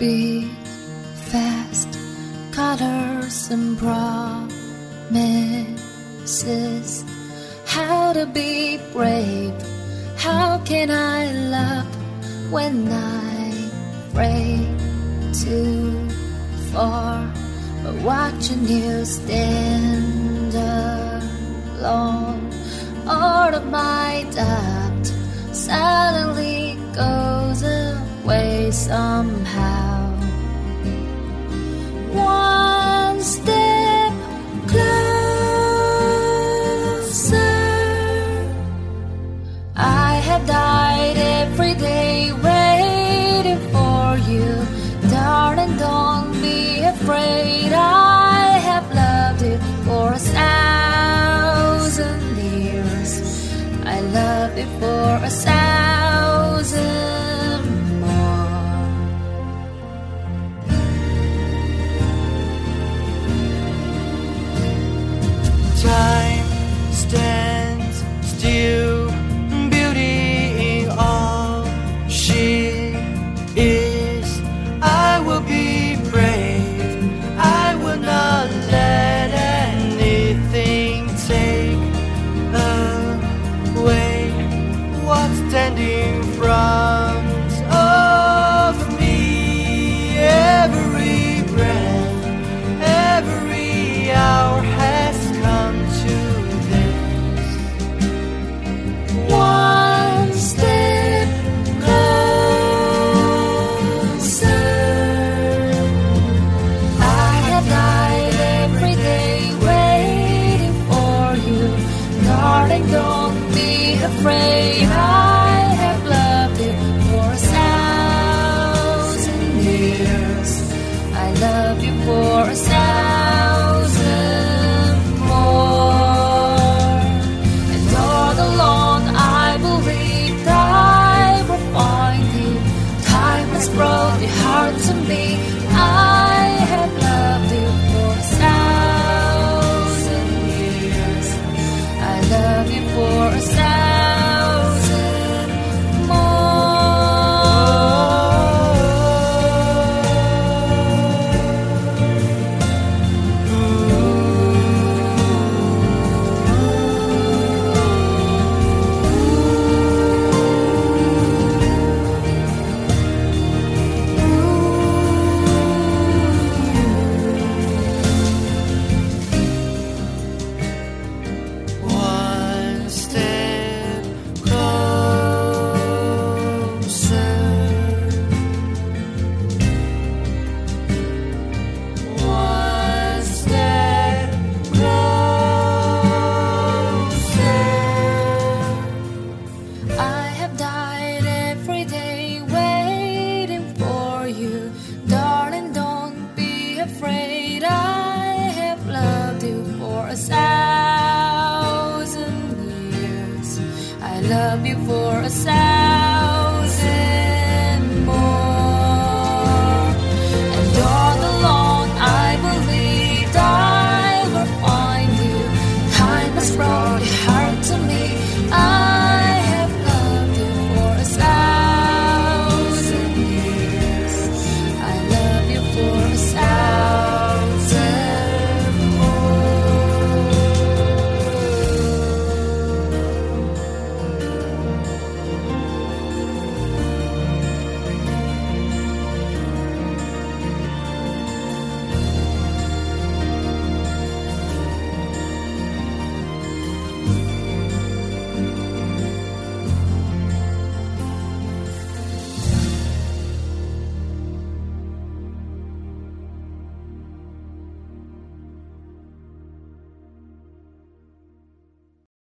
Big, fast, colors and promises. How to be brave? How can I love when I pray too far? But watching you stand alone, all of my doubt suddenly goes away somehow. stand. afraid side.